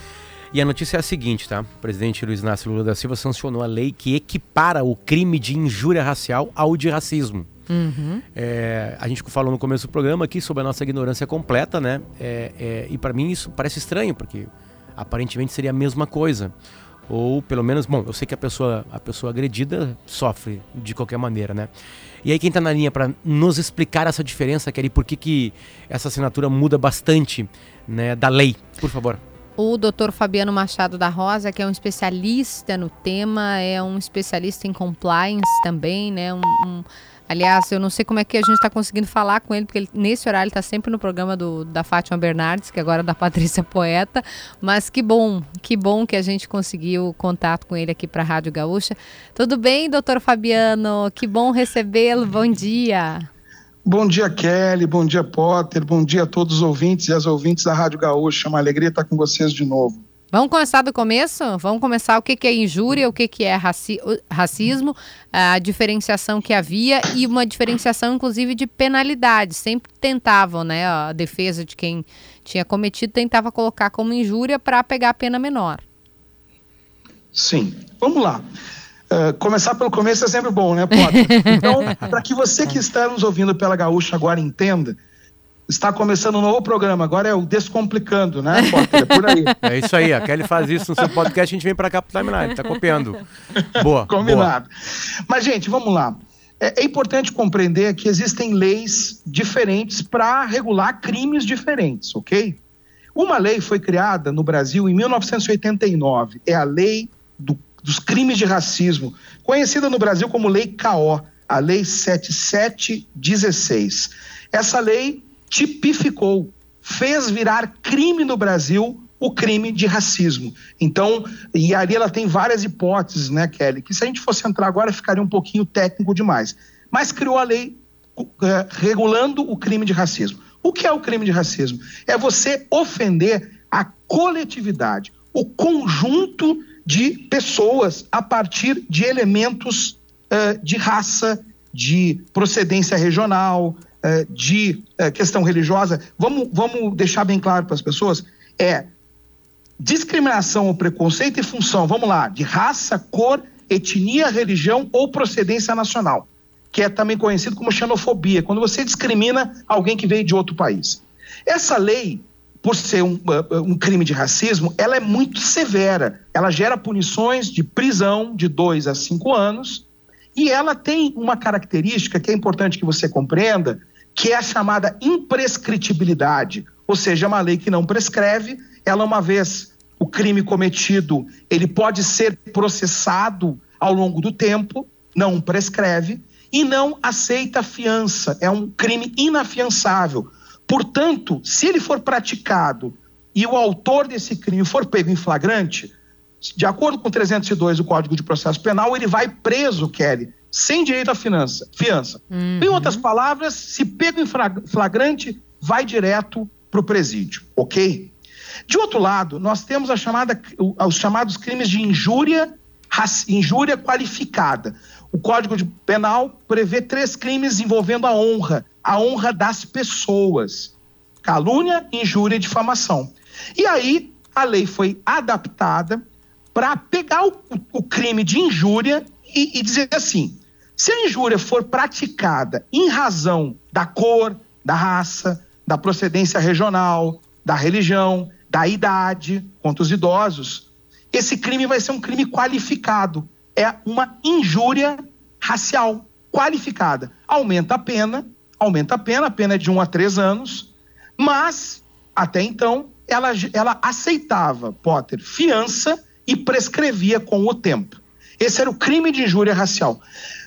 E a notícia é a seguinte, tá? O presidente Luiz Inácio Lula da Silva sancionou a lei que equipara o crime de injúria racial ao de racismo. Uhum. É, a gente falou no começo do programa aqui sobre a nossa ignorância completa, né? É, é, e para mim isso parece estranho, porque aparentemente seria a mesma coisa. Ou pelo menos, bom, eu sei que a pessoa, a pessoa agredida sofre de qualquer maneira, né? E aí quem está na linha para nos explicar essa diferença, Kelly, por que, que essa assinatura muda bastante né, da lei, por favor o doutor Fabiano Machado da Rosa, que é um especialista no tema, é um especialista em compliance também, né? Um, um, aliás, eu não sei como é que a gente está conseguindo falar com ele, porque ele, nesse horário ele está sempre no programa do, da Fátima Bernardes, que agora é da [LAUGHS] Patrícia Poeta. Mas que bom, que bom que a gente conseguiu contato com ele aqui para a Rádio Gaúcha. Tudo bem, doutor Fabiano? Que bom recebê-lo. Bom dia. Bom dia, Kelly. Bom dia, Potter. Bom dia a todos os ouvintes e as ouvintes da Rádio Gaúcha. Uma alegria estar com vocês de novo. Vamos começar do começo? Vamos começar o que, é injúria, o que, é raci racismo, a diferenciação que havia e uma diferenciação, inclusive, de penalidade. Sempre tentavam, né? A defesa de quem tinha cometido tentava colocar como injúria para pegar a pena menor. Sim. Vamos lá. Uh, começar pelo começo é sempre bom, né, Potter? [LAUGHS] Então, para que você que está nos ouvindo pela Gaúcha agora entenda, está começando um novo programa. Agora é o Descomplicando, né? É por aí. [LAUGHS] É isso aí. A Kelly faz isso no seu podcast, a gente vem para cá pro timeline, tá copiando. Boa. Combinado. Boa. Mas, gente, vamos lá. É, é importante compreender que existem leis diferentes para regular crimes diferentes, ok? Uma lei foi criada no Brasil em 1989. É a Lei do dos crimes de racismo, conhecida no Brasil como Lei CAO, a Lei 7716. Essa lei tipificou, fez virar crime no Brasil o crime de racismo. Então, e ali ela tem várias hipóteses, né, Kelly, que se a gente fosse entrar agora ficaria um pouquinho técnico demais. Mas criou a lei uh, regulando o crime de racismo. O que é o crime de racismo? É você ofender a coletividade, o conjunto de pessoas a partir de elementos uh, de raça, de procedência regional, de uh, questão religiosa. Vamos, vamos deixar bem claro para as pessoas: é discriminação ou preconceito em função, vamos lá, de raça, cor, etnia, religião ou procedência nacional, que é também conhecido como xenofobia, quando você discrimina alguém que veio de outro país. Essa lei por ser um, uh, uh, um, crime de racismo, ela é muito severa. Ela gera punições de prisão de dois a cinco anos e ela tem uma característica que é importante que você compreenda, que é a chamada imprescritibilidade, ou seja, é uma lei que não prescreve. Ela uma vez o crime cometido, ele pode ser processado ao longo do tempo, não prescreve e não aceita fiança. É um crime inafiançável Portanto, se ele for praticado e o autor desse crime for pego em flagrante, de acordo com 302 do Código de Processo Penal, ele vai preso, Kelly, sem direito à finança, fiança. Uhum. Em outras palavras, se pego em flagrante, vai direto para o presídio, ok? De outro lado, nós temos a chamada, os chamados crimes de injúria, injúria qualificada. O Código Penal prevê três crimes envolvendo a honra, a honra das pessoas: calúnia, injúria e difamação. E aí a lei foi adaptada para pegar o, o, crime de injúria e, e dizer assim: se a injúria for praticada em razão da cor, da raça, da procedência regional, da religião, da idade, contra os idosos, esse crime vai ser um crime qualificado é uma injúria racial qualificada. Aumenta a pena, aumenta a pena, a pena é de um a três anos, mas até então ela, ela aceitava, Potter, fiança e prescrevia com o tempo. Esse era o crime de injúria racial.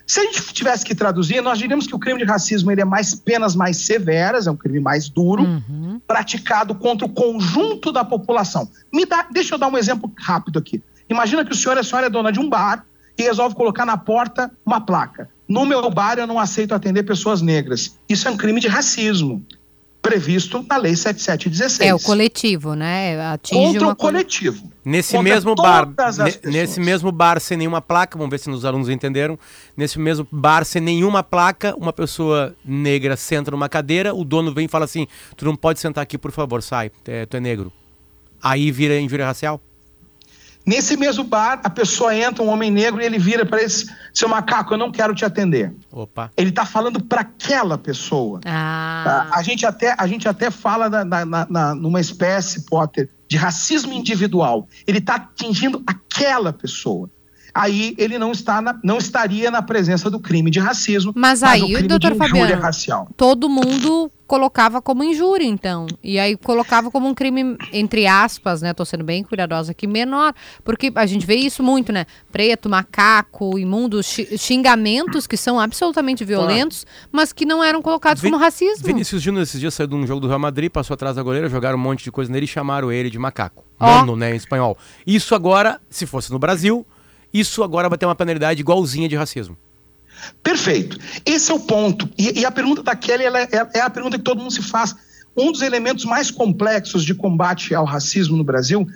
Se a gente tivesse que traduzir, nós diríamos que o crime de racismo ele é mais penas mais severas, é um crime mais duro, Uhum. praticado contra o conjunto da população. Me dá, deixa eu dar um exemplo rápido aqui. Imagina que o senhor e a senhora é dona de um bar e resolve colocar na porta uma placa. No meu bar eu não aceito atender pessoas negras. Isso é um crime de racismo, previsto na Lei 7716. É o coletivo, né? Atinge Contra uma o coletivo. Nesse Contra mesmo bar, nesse mesmo bar sem nenhuma placa, vamos ver se os alunos entenderam. Nesse mesmo bar sem nenhuma placa, uma pessoa negra senta numa cadeira, o dono vem e fala assim: "Tu não pode sentar aqui, por favor, sai, é, tu é negro". Aí vira injúria racial? Nesse mesmo bar, a pessoa entra, um homem negro, e ele vira para esse seu macaco, eu não quero te atender. Opa. Ele está falando para aquela pessoa. Ah, A, a gente até, a gente até fala na, na- na- na- numa espécie, Potter, de racismo individual. Ele está atingindo aquela pessoa. Aí ele não, está na- não estaria na presença do crime de racismo, Mas aí, o crime doutor de injúria Fabiano, racial. todo mundo colocava como injúria, então. E aí colocava como um crime, entre aspas, né? Tô sendo bem cuidadosa aqui, menor. Porque a gente vê isso muito, né? Preto, macaco, imundo, xi- xingamentos que são absolutamente violentos, mas que não eram colocados Vin- como racismo. Vinícius Júnior esses dias saiu de um jogo do Real Madrid, passou atrás da goleira, jogaram um monte de coisa nele e chamaram ele de macaco. Mono, né, em espanhol. Isso agora, se fosse no Brasil, isso agora vai ter uma penalidade igualzinha de racismo. Perfeito. Esse é o ponto. E, e a pergunta da Kelly é, é a pergunta que todo mundo se faz. Um dos elementos mais complexos de combate ao racismo no Brasil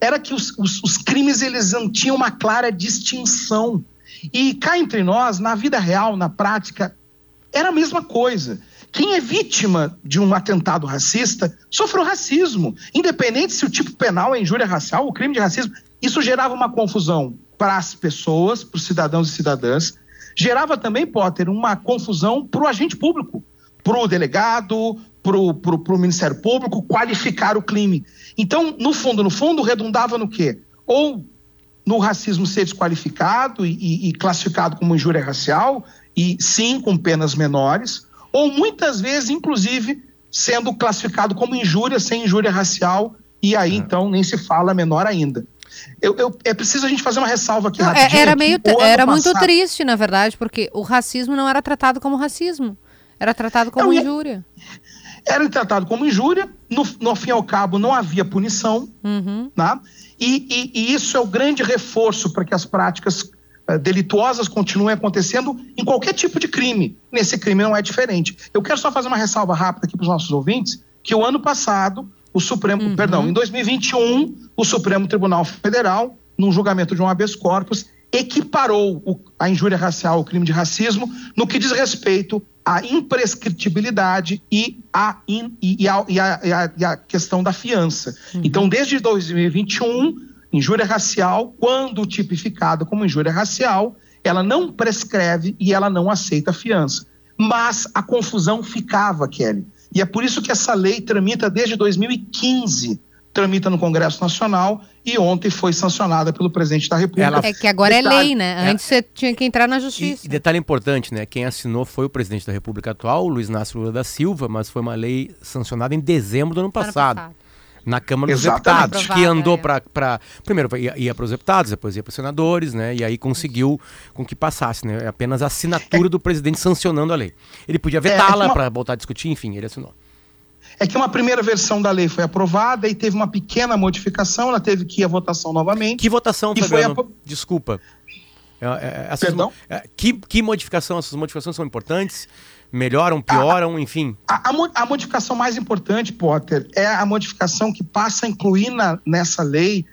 era que os, os- os crimes eles não tinham uma clara distinção. E cá entre nós, na vida real, na prática, era a mesma coisa. Quem é vítima de um atentado racista sofreu racismo. Independente se o tipo penal é injúria racial ou crime de racismo, isso gerava uma confusão para as pessoas, para os cidadãos e cidadãs. Gerava também, Potter, uma confusão para o agente público, para o delegado, para o Ministério Público qualificar o crime. Então, no fundo, no fundo, redundava no quê? Ou no racismo ser desqualificado e, e- e classificado como injúria racial, e sim com penas menores, ou muitas vezes, inclusive, sendo classificado como injúria sem injúria racial, e aí então nem se fala menor ainda. Eu, eu- é preciso a gente fazer uma ressalva aqui Não, é- era meio, era muito passado- triste, na verdade, porque o racismo não era tratado como racismo. Era tratado como Não, e- injúria. Era tratado como injúria, no, no fim e ao cabo não havia punição, Uhum. né? E, e- e isso é o grande reforço para que as práticas eh, delituosas continuem acontecendo em qualquer tipo de crime. Nesse crime não é diferente. Eu quero só fazer uma ressalva rápida aqui para os nossos ouvintes, que o ano passado, o Supremo, perdão, em 2021, o Supremo Tribunal Federal, num julgamento de um habeas corpus, equiparou o- a injúria racial ao crime de racismo no que diz respeito à imprescritibilidade e à in- e- a, e a- e a- e a questão da fiança. Então, desde 2021, injúria racial, quando tipificada como injúria racial, ela não prescreve e ela não aceita fiança. Mas a confusão ficava, Kelly. E é por isso que essa lei tramita desde 2015, tramita no Congresso Nacional e ontem foi sancionada pelo presidente da República. Ela- É que agora é Detalhe, lei, né? é. Antes você tinha que entrar na E, justiça. e detalhe importante, né? Quem assinou foi o presidente da República atual, Luiz Inácio Lula da Silva, mas foi uma lei sancionada em dezembro do ano Ano passado. Na Câmara dos Exatamente. Deputados, que andou é. para. Pra... Primeiro ia, ia para os deputados, depois ia para os senadores, né? E aí conseguiu com que passasse, né? Apenas a assinatura do presidente sancionando a lei. Ele podia vetá-la uma- para voltar a discutir, enfim, ele assinou. É que uma primeira versão da lei foi aprovada e teve uma pequena modificação, ela teve que ir à votação novamente. Que votação, E foi apro- Desculpa. É, é, essas Perdão? mo- é, que, que modificação? Essas modificações são importantes? Melhoram, pioram, enfim. A, a a modificação mais importante, Potter, é a modificação que passa a incluir na- nessa lei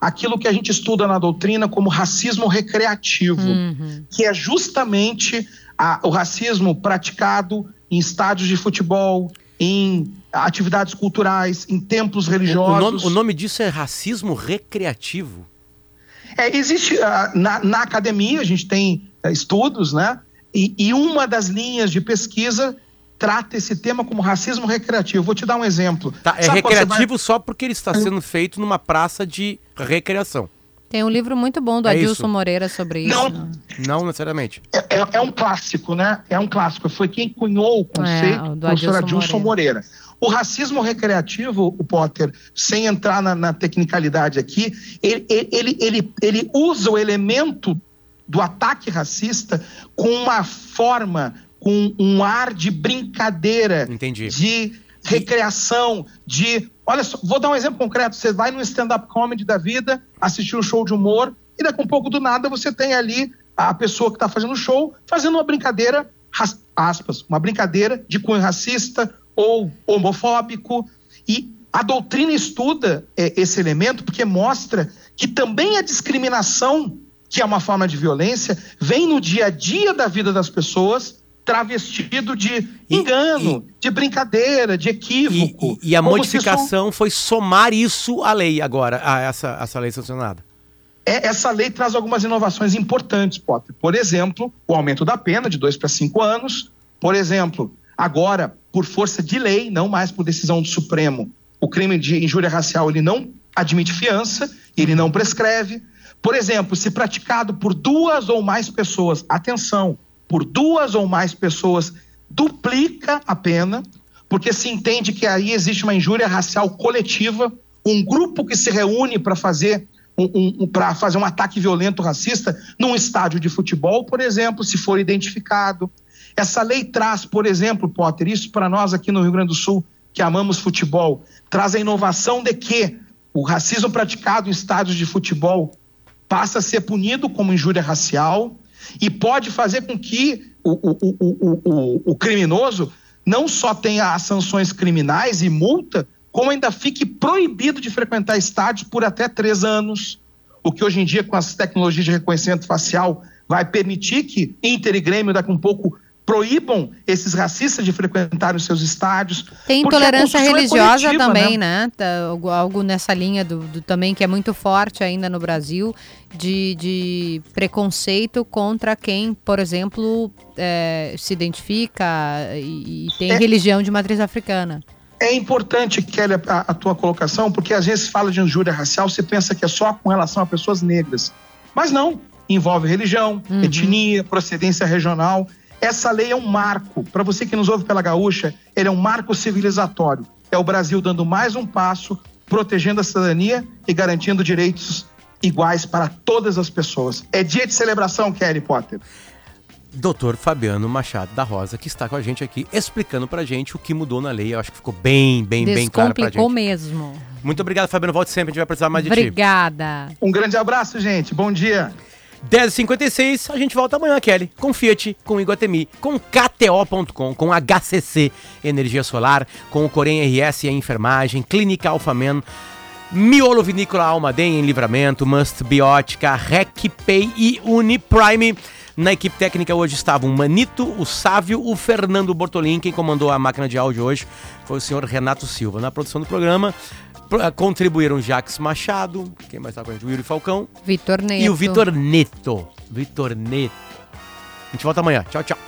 aquilo que a gente estuda na doutrina como racismo recreativo, Uhum. que é justamente a- o racismo praticado em estádios de futebol, em atividades culturais, em templos O, o religiosos. nome, o nome disso é racismo recreativo. É, existe ah, na, na academia, a gente tem ah, estudos, né? E, e uma das linhas de pesquisa trata esse tema como racismo recreativo. Vou te dar um exemplo. Tá, é Sabe recreativo só porque ele está sendo feito numa praça de recreação. Tem um livro muito bom do É Adilson isso. Moreira sobre isso. Não. né? Não necessariamente. vai- É, é- é um clássico, né? É um clássico. Foi quem cunhou o conceito, É, o professor Adilson Adilson Moreira. O racismo recreativo, o Potter, sem entrar na, na tecnicalidade aqui, ele, ele, ele, ele usa o elemento do ataque racista com uma forma, com um ar de brincadeira, Entendi. de recreação, de. Olha só, vou dar um exemplo concreto. Você vai no stand-up comedy da vida, assistir um show de humor, e daqui a um pouco do nada você tem ali a pessoa que está fazendo o show fazendo uma brincadeira, aspas, uma brincadeira de cunho racista ou homofóbico. E a doutrina estuda é, esse elemento porque mostra que também a discriminação, que é uma forma de violência, vem no dia a dia da vida das pessoas travestido de engano, e, de brincadeira, de equívoco. E, e a modificação foi somar isso à lei agora, a essa, essa lei sancionada. É, essa lei traz algumas inovações importantes, Potter. Por exemplo, o aumento da pena de dois para cinco anos. Por exemplo, agora, por força de lei, não mais por decisão do Supremo, o crime de injúria racial ele não admite fiança, ele não prescreve. Por exemplo, se praticado por duas ou mais pessoas, atenção, por duas ou mais pessoas duplica a pena, porque se entende que aí existe uma injúria racial coletiva, um grupo que se reúne para fazer um, um, para fazer um ataque violento racista num estádio de futebol, por exemplo, se for identificado. Essa lei traz, por exemplo, Potter, isso para nós aqui no Rio Grande do Sul, que amamos futebol, traz a inovação de que o racismo praticado em estádios de futebol passa a ser punido como injúria racial, e pode fazer com que o, o, o, o, criminoso não só tenha sanções criminais e multa, como ainda fique proibido de frequentar estádios por até três anos. O que hoje em dia, com as tecnologias de reconhecimento facial, vai permitir que Inter e Grêmio, daqui a um pouco, proíbam esses racistas de frequentar os seus estádios. Tem intolerância é religiosa é também, né? né? Tá, algo nessa linha do, do, também que é muito forte ainda no Brasil, de, de preconceito contra quem, por exemplo, é, se identifica e, e tem é, religião de matriz africana. É importante, Kelly, a, a tua colocação, porque às vezes fala de injúria racial, você pensa que é só com relação a pessoas negras. Mas não, envolve religião, uhum. etnia, procedência regional. Essa lei é um marco. Para você que nos ouve pela gaúcha, ele é um marco civilizatório. É o Brasil dando mais um passo, protegendo a cidadania e garantindo direitos iguais para todas as pessoas. É dia de celebração, Kelly Potter. Doutor Fabiano Machado da Rosa, que está com a gente aqui, explicando pra gente o que mudou na lei. Eu acho que ficou bem, bem, bem claro pra gente. Descomplicou mesmo. Muito obrigado, Fabiano. Volte sempre, a gente vai precisar mais de Obrigada. ti. Obrigada. Um grande abraço, gente. Bom dia. 10h56, a gente volta amanhã, Kelly, com Fiat, com Iguatemi, com KTO.com, com HCC Energia Solar, com o Corém RS e a Enfermagem, Clínica Alfamen, Miolo Vinícola Almaden em Livramento, Must Biótica, RecPay e Uniprime. Na equipe técnica hoje estavam o Manito, o Sávio, o Fernando Bortolin. Quem comandou a máquina de áudio hoje foi o senhor Renato Silva. Na produção do programa, contribuíram Jax Machado, quem mais está com a gente? O Yuri Falcão. Vitor Neto. E o Vitor Neto. Vitor Neto. A gente volta amanhã. Tchau, tchau.